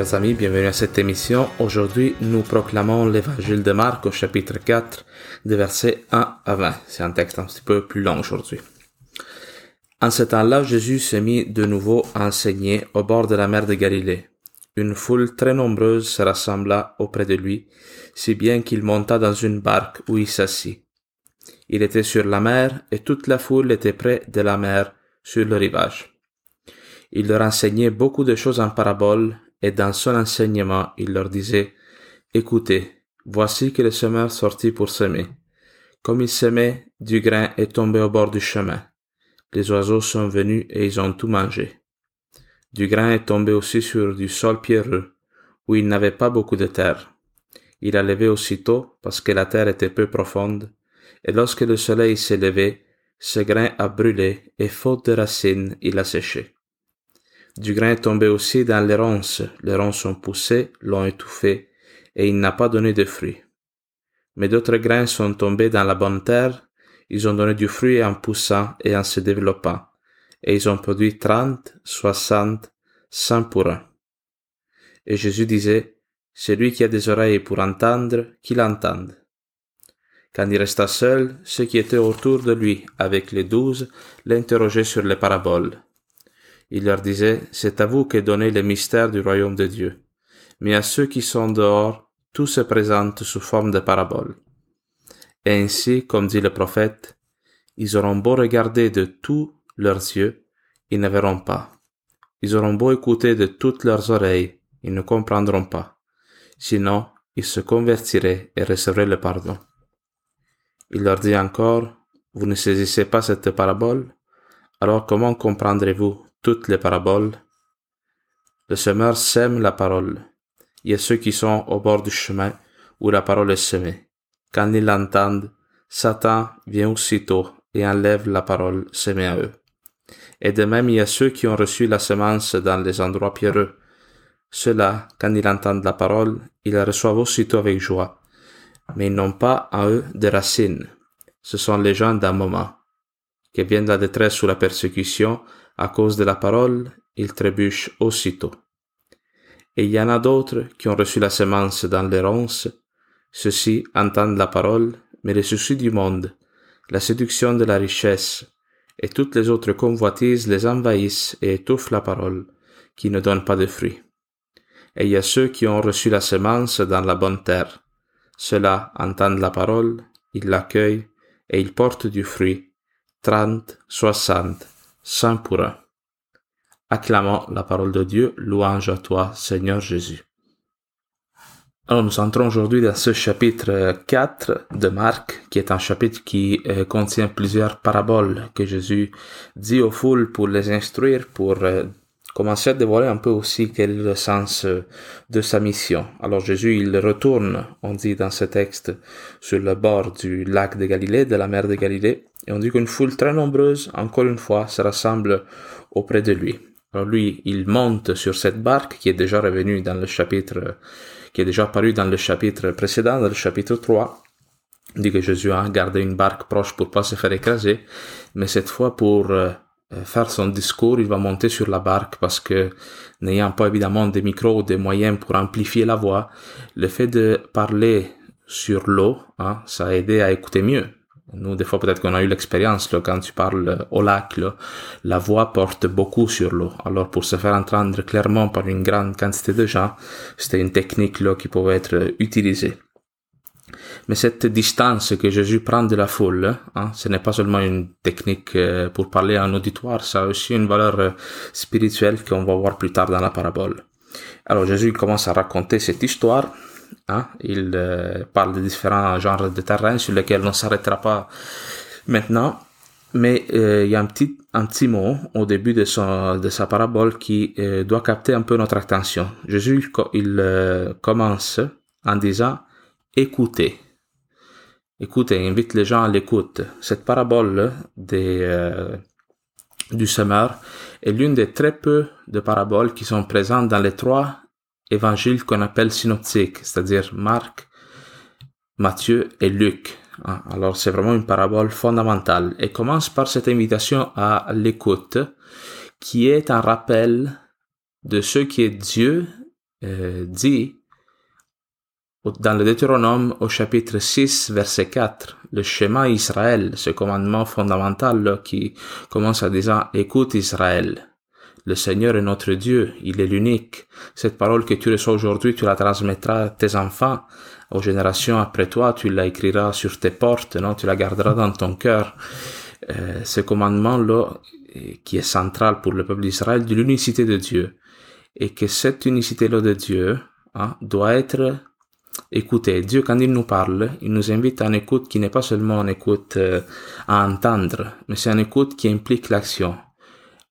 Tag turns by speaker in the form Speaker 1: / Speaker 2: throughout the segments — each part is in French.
Speaker 1: Chers amis, bienvenue à cette émission. Aujourd'hui, nous proclamons l'évangile de Marc au chapitre 4, des versets 1 à 20. C'est un texte un petit peu plus long aujourd'hui. En ce temps-là, Jésus se mit de nouveau à enseigner au bord de la mer de Galilée. Une foule très nombreuse se rassembla auprès de lui, si bien qu'il monta dans une barque où il s'assit. Il était sur la mer et toute la foule était près de la mer sur le rivage. Il leur enseignait beaucoup de choses en paraboles et dans son enseignement il leur disait, Écoutez, voici que le semeur sortit pour semer. Comme il semait, du grain est tombé au bord du chemin. Les oiseaux sont venus et ils ont tout mangé. Du grain est tombé aussi sur du sol pierreux, où il n'avait pas beaucoup de terre. Il a levé aussitôt parce que la terre était peu profonde, et lorsque le soleil s'est levé, ce grain a brûlé, et faute de racines, il a séché. Du grain est tombé aussi dans les ronces, les ronces ont poussé, l'ont étouffé, et il n'a pas donné de fruits. Mais d'autres grains sont tombés dans la bonne terre, ils ont donné du fruit en poussant et en se développant, et ils ont produit trente, soixante, cent pour. Et Jésus disait, Celui qui a des oreilles pour entendre, qu'il entende. Quand il resta seul, ceux qui étaient autour de lui, avec les douze, l'interrogeaient sur les paraboles. Il leur disait, C'est à vous qu'est donné le mystère du royaume de Dieu. Mais à ceux qui sont dehors, tout se présente sous forme de paraboles. Et ainsi, comme dit le prophète, ils auront beau regarder de tous leurs yeux, ils ne verront pas. Ils auront beau écouter de toutes leurs oreilles, ils ne comprendront pas. Sinon, ils se convertiraient et recevraient le pardon. Il leur dit encore, vous ne saisissez pas cette parabole? Alors comment comprendrez-vous toutes les paraboles? Le semeur sème la parole. Il y a ceux qui sont au bord du chemin où la parole est semée. Quand ils l'entendent, Satan vient aussitôt et enlève la parole semée à eux. Et de même, il y a ceux qui ont reçu la semence dans les endroits pierreux. Ceux-là, quand ils entendent la parole, ils la reçoivent aussitôt avec joie. Mais ils n'ont pas en eux de racines. Ce sont les gens d'un moment. Qui viennent de la détresse ou la persécution, à cause de la parole, ils trébuchent aussitôt. Et il y en a d'autres qui ont reçu la semence dans les ronces, ceux-ci entendent la parole, mais les soucis du monde, la séduction de la richesse, et toutes les autres convoitises les envahissent et étouffent la parole, qui ne donne pas de fruits. Et il y a ceux qui ont reçu la semence dans la bonne terre. Ceux-là entendent la parole, ils l'accueillent, et ils portent du fruit, trente, soixante, cent pour un. Acclamons la parole de Dieu, louange à toi, Seigneur Jésus. Alors nous entrons aujourd'hui dans ce chapitre 4 de Marc, qui est un chapitre qui euh, contient plusieurs paraboles que Jésus dit aux foules pour les instruire, pour euh, commencer à dévoiler un peu aussi quel est le sens euh, de sa mission. Alors Jésus, il retourne, on dit dans ce texte, sur le bord du lac de Galilée, de la mer de Galilée, et on dit qu'une foule très nombreuse, encore une fois, se rassemble auprès de lui. Alors lui, il monte sur cette barque qui est déjà revenue dans le chapitre qui est déjà apparu dans le chapitre précédent, dans le chapitre 3. Il dit que Jésus a gardé une barque proche pour pas se faire écraser, mais cette fois pour euh, faire son discours, il va monter sur la barque parce que n'ayant pas évidemment des micros ou des moyens pour amplifier la voix, le fait de parler sur l'eau, hein, ça a aidé à écouter mieux. Nous, des fois, peut-être qu'on a eu l'expérience, quand tu parles au lac, la voix porte beaucoup sur l'eau. Alors, pour se faire entendre clairement par une grande quantité de gens, c'était une technique là, qui pouvait être utilisée. Mais cette distance que Jésus prend de la foule, hein, ce n'est pas seulement une technique euh, pour parler à un auditoire, ça a aussi une valeur euh, spirituelle qu'on va voir plus tard dans la parabole. Alors Jésus commence à raconter cette histoire Hein? Il euh, parle de différents genres de terrains sur lesquels on ne s'arrêtera pas maintenant. Mais euh, il y a un petit, un petit mot au début de, son, de sa parabole qui euh, doit capter un peu notre attention. Jésus, il commence en disant écoutez. Écoutez, invite les gens à l'écoute. Cette parabole du semeur est l'une des très peu de paraboles qui sont présentes dans les trois évangile qu'on appelle synoptique, c'est-à-dire Marc, Matthieu et Luc. Ah, alors c'est vraiment une parabole fondamentale et commence par cette invitation à l'écoute qui est un rappel de ce qui est Dieu euh, dit dans le Deutéronome au chapitre 6 verset 4, le schéma Israël, ce commandement fondamental qui commence en disant écoute Israël. Le Seigneur est notre Dieu, il est l'unique. Cette parole que tu reçois aujourd'hui, tu la transmettras à tes enfants, aux générations après toi, tu la écriras sur tes portes, non, tu la garderas dans ton cœur. Euh, ce commandement-là, qui est central pour le peuple d'Israël, de l'unicité de Dieu. Et que cette unicité-là de Dieu hein, doit être écoutée. Dieu, quand il nous parle, il nous invite à une écoute qui n'est pas seulement une écoute euh, à entendre, mais c'est une écoute qui implique l'action,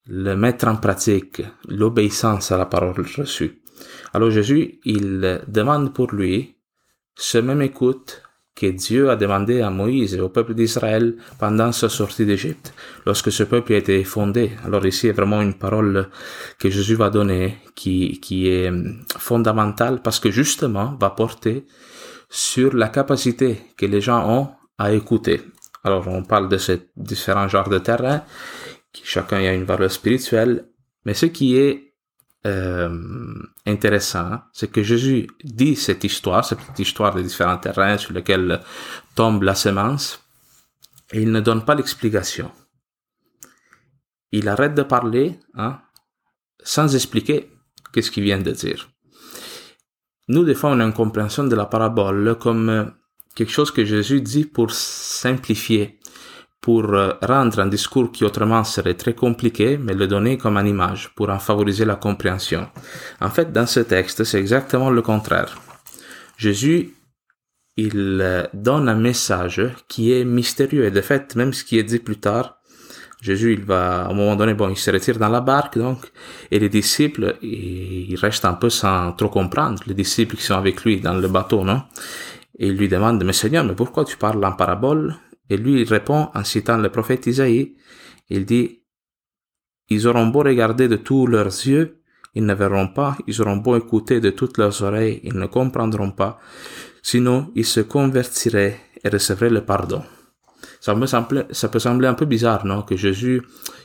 Speaker 1: le mettre en pratique, l'obéissance à la parole reçue. Alors Jésus, il demande pour lui ce même écoute que Dieu a demandé à Moïse et au peuple d'Israël pendant sa sortie d'Égypte, lorsque ce peuple a été fondé. Alors ici est vraiment une parole que Jésus va donner qui, qui est fondamentale parce que justement va porter sur la capacité que les gens ont à écouter. Alors on parle de ces différents genres de terrain, chacun a une valeur spirituelle, mais ce qui est euh, intéressant, c'est que Jésus dit cette histoire, cette petite histoire des différents terrains sur lesquels tombe la semence, et il ne donne pas l'explication. Il arrête de parler hein, sans expliquer qu'est-ce qu'il vient de dire. Nous, des fois, on a une compréhension de la parabole comme quelque chose que Jésus dit pour simplifier pour euh, rendre un discours qui autrement serait très compliqué, mais le donner comme une image pour en favoriser la compréhension. En fait, dans ce texte, c'est exactement le contraire. Jésus, il euh, donne un message qui est mystérieux et de fait, même ce qui est dit plus tard, Jésus, il va, à un moment donné, bon, il se retire dans la barque, donc, et les disciples, ils restent un peu sans trop comprendre, les disciples qui sont avec lui dans le bateau, non? Et il lui demande, mais Seigneur, mais pourquoi tu parles en parabole? Et lui, il répond en citant le prophète Isaïe, il dit, ils auront beau regarder de tous leurs yeux, ils ne verront pas, ils auront beau écouter de toutes leurs oreilles, ils ne comprendront pas, sinon ils se convertiraient et recevraient le pardon. Ça, peut sembler un peu bizarre, non, que Jésus,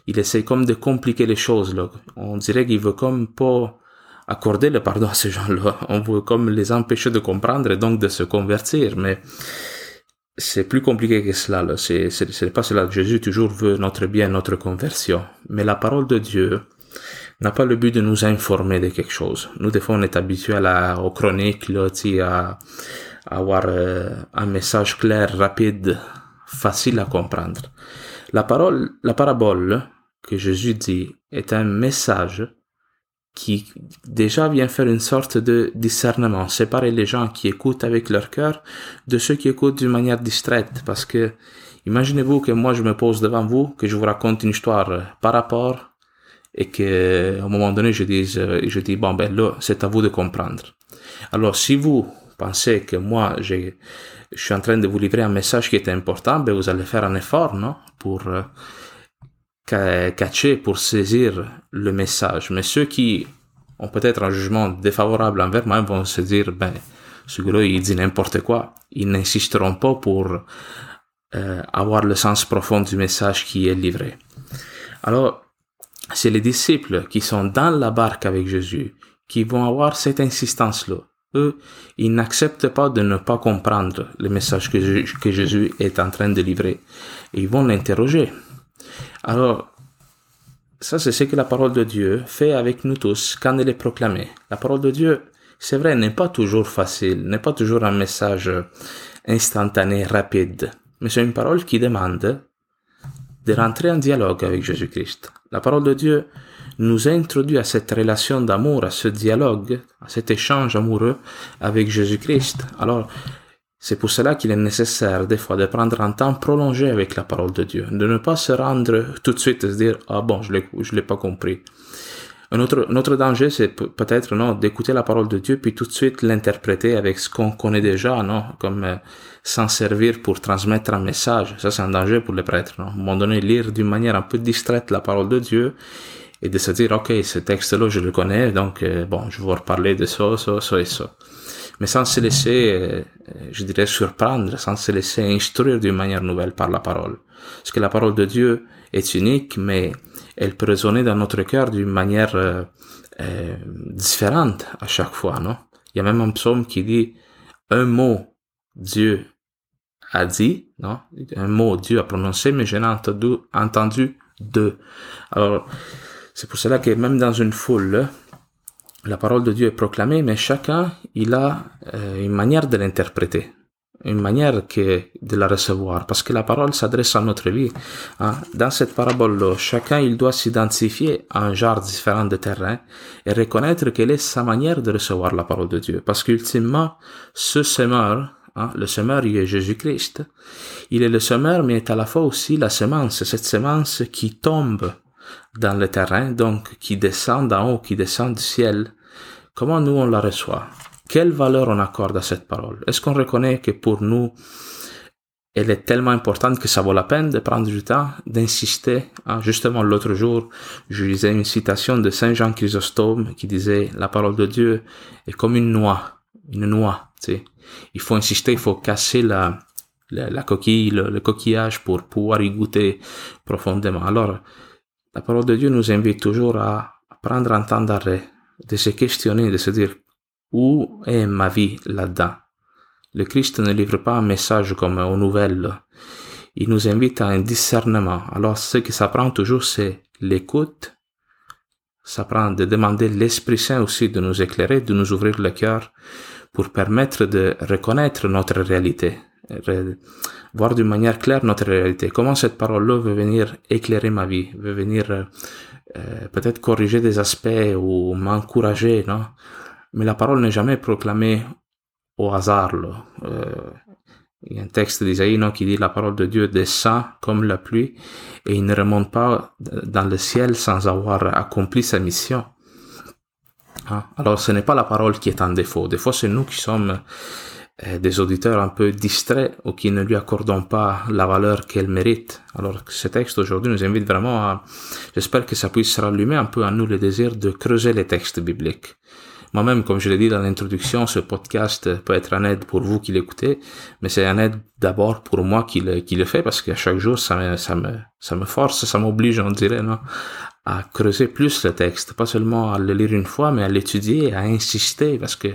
Speaker 1: il essaie comme de compliquer les choses, là. On dirait qu'il veut comme pas accorder le pardon à ces gens-là. On veut comme les empêcher de comprendre et donc de se convertir, mais c'est plus compliqué que cela. Là. C'est, pas cela. Jésus toujours veut notre bien, notre conversion. Mais la parole de Dieu n'a pas le but de nous informer de quelque chose. Nous, des fois, on est habitué à aux chroniques, là, à, à avoir euh, un message clair, rapide, facile à comprendre. La parole, la parabole que Jésus dit est un message qui déjà vient faire une sorte de discernement, séparer les gens qui écoutent avec leur cœur de ceux qui écoutent d'une manière distraite, parce que imaginez-vous que moi je me pose devant vous, que je vous raconte une histoire par rapport, et que à un moment donné je dis, je dis bon ben là c'est à vous de comprendre. Alors si vous pensez que moi je suis en train de vous livrer un message qui est important, ben vous allez faire un effort, non, pour euh, caché pour saisir le message. Mais ceux qui ont peut-être un jugement défavorable envers moi vont se dire, ben, ce gars-là, il dit n'importe quoi. Ils n'insisteront pas pour euh, avoir le sens profond du message qui est livré. Alors, c'est les disciples qui sont dans la barque avec Jésus qui vont avoir cette insistance-là. Eux, ils n'acceptent pas de ne pas comprendre le message que, que Jésus est en train de livrer. ils vont l'interroger. Alors, ça c'est ce que la parole de Dieu fait avec nous tous quand elle est proclamée. La parole de Dieu, c'est vrai, n'est pas toujours facile, n'est pas toujours un message instantané, rapide, mais c'est une parole qui demande de rentrer en dialogue avec Jésus-Christ. La parole de Dieu nous introduit à cette relation d'amour, à ce dialogue, à cet échange amoureux avec Jésus-Christ. Alors, c'est pour cela qu'il est nécessaire des fois de prendre un temps prolongé avec la parole de Dieu, de ne pas se rendre tout de suite et se dire ah bon je l'ai je l'ai pas compris. Un autre, danger c'est peut-être non d'écouter la parole de Dieu puis tout de suite l'interpréter avec ce qu'on connaît déjà non comme euh, s'en servir pour transmettre un message. Ça c'est un danger pour les prêtres. Non? À un moment donné lire d'une manière un peu distraite la parole de Dieu et de se dire ok ce texte-là je le connais donc euh, bon je vais reparler de ça ça ça et ça mais sans se laisser, euh, je dirais, surprendre, sans se laisser instruire d'une manière nouvelle par la parole. Parce que la parole de Dieu est unique, mais elle peut résonner dans notre cœur d'une manière euh, euh, différente à chaque fois, non? Il y a même un psaume qui dit un mot Dieu a dit, non? Un mot Dieu a prononcé, mais je n'ai entendu, entendu deux. Alors, c'est pour cela que même dans une foule, la parole de Dieu est proclamée, mais chacun, il a euh, une manière de l'interpréter une manière que de la recevoir, parce que la parole s'adresse à notre vie. Hein. Dans cette parabole, chacun il doit s'identifier à un genre différent de terrain et reconnaître quelle est sa manière de recevoir la parole de Dieu. Parce qu'ultimement, ce semeur, hein, le semeur, il est Jésus-Christ. Il est le semeur, mais est à la fois aussi la semence, cette semence qui tombe dans le terrain, donc qui descend d'en haut, qui descend du ciel. Comment nous on la reçoit? Quelle valeur on accorde à cette parole? Est-ce qu'on reconnaît que pour nous, elle est tellement importante que ça vaut la peine de prendre du temps, d'insister? Ah, justement, l'autre jour, je lisais une citation de Saint Jean Chrysostome qui disait la parole de Dieu est comme une noix, une noix. Tu sais. Il faut insister, il faut casser la, la, coquille, le, coquillage pour pouvoir y goûter profondément. Alors, la parole de Dieu nous invite toujours à prendre un temps d'arrêt, de se questionner, de se dire où est ma vie là-dedans? Le Christ ne livre pas un message comme aux nouvelles. Il nous invite à un discernement. Alors ce que ça prend toujours, c'est l'écoute. Ça prend de demander l'Esprit Saint aussi de nous éclairer, de nous ouvrir le cœur pour permettre de reconnaître notre réalité, voir d'une manière claire notre réalité. Comment cette parole-là veut venir éclairer ma vie, veut venir euh, peut-être corriger des aspects ou m'encourager, non? Mais la parole n'est jamais proclamée au hasard. Euh, il y a un texte d'Isaïe qui dit la parole de Dieu descend comme la pluie et il ne remonte pas dans le ciel sans avoir accompli sa mission. Hein? Alors ce n'est pas la parole qui est en défaut. Des fois c'est nous qui sommes des auditeurs un peu distraits ou qui ne lui accordons pas la valeur qu'elle mérite. Alors ce texte aujourd'hui nous invite vraiment à, j'espère que ça puisse rallumer un peu en nous le désir de creuser les textes bibliques moi-même, comme je l'ai dit dans l'introduction, ce podcast peut être un aide pour vous qui l'écoutez, mais c'est un aide d'abord pour moi qui le, qui le fait parce qu'à chaque jour, ça me, ça me, ça me force, ça m'oblige, on dirait, non, à creuser plus le texte, pas seulement à le lire une fois, mais à l'étudier, à insister parce que,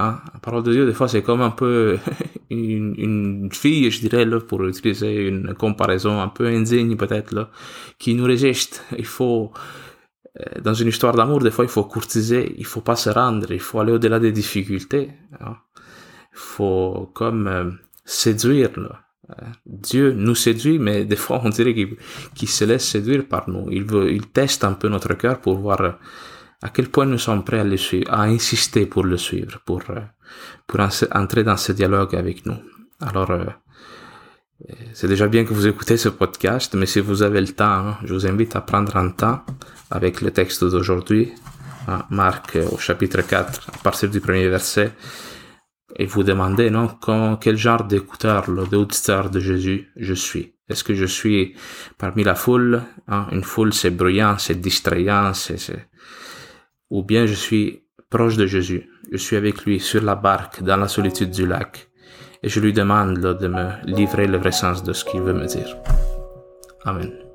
Speaker 1: Hein, la parole de Dieu, des fois, c'est comme un peu une, fille, je dirais, pour utiliser une comparaison un peu indigne, peut-être, là, qui nous résiste. Il faut, euh, dans une histoire d'amour, des fois, il faut courtiser, il faut pas se rendre, il faut aller au-delà des difficultés. Hein. Il faut comme euh, séduire. Euh, Dieu nous séduit, mais des fois, on dirait qu'il se laisse séduire par nous. Il, veut, il teste un peu notre cœur pour voir à quel point nous sommes prêts à insister pour le suivre, pour, pour entrer dans ce dialogue avec nous. Alors, c'est déjà bien que vous écoutez ce podcast, mais si vous avez le temps, hein, je vous invite à prendre un temps avec le texte d'aujourd'hui, hein, Marc euh, au chapitre 4, à partir du premier verset, et vous demandez, non, quel genre d'écouteur, d'auditeur de Jésus je suis? Est-ce que je suis parmi la foule hein, Une foule, c'est bruyant, c'est distrayant, c'est, ou bien je suis proche de Jésus. Je suis avec lui sur la barque, dans la solitude du lac, et je lui demande de me livrer le vrai sens de ce qu'il veut me dire. Amen.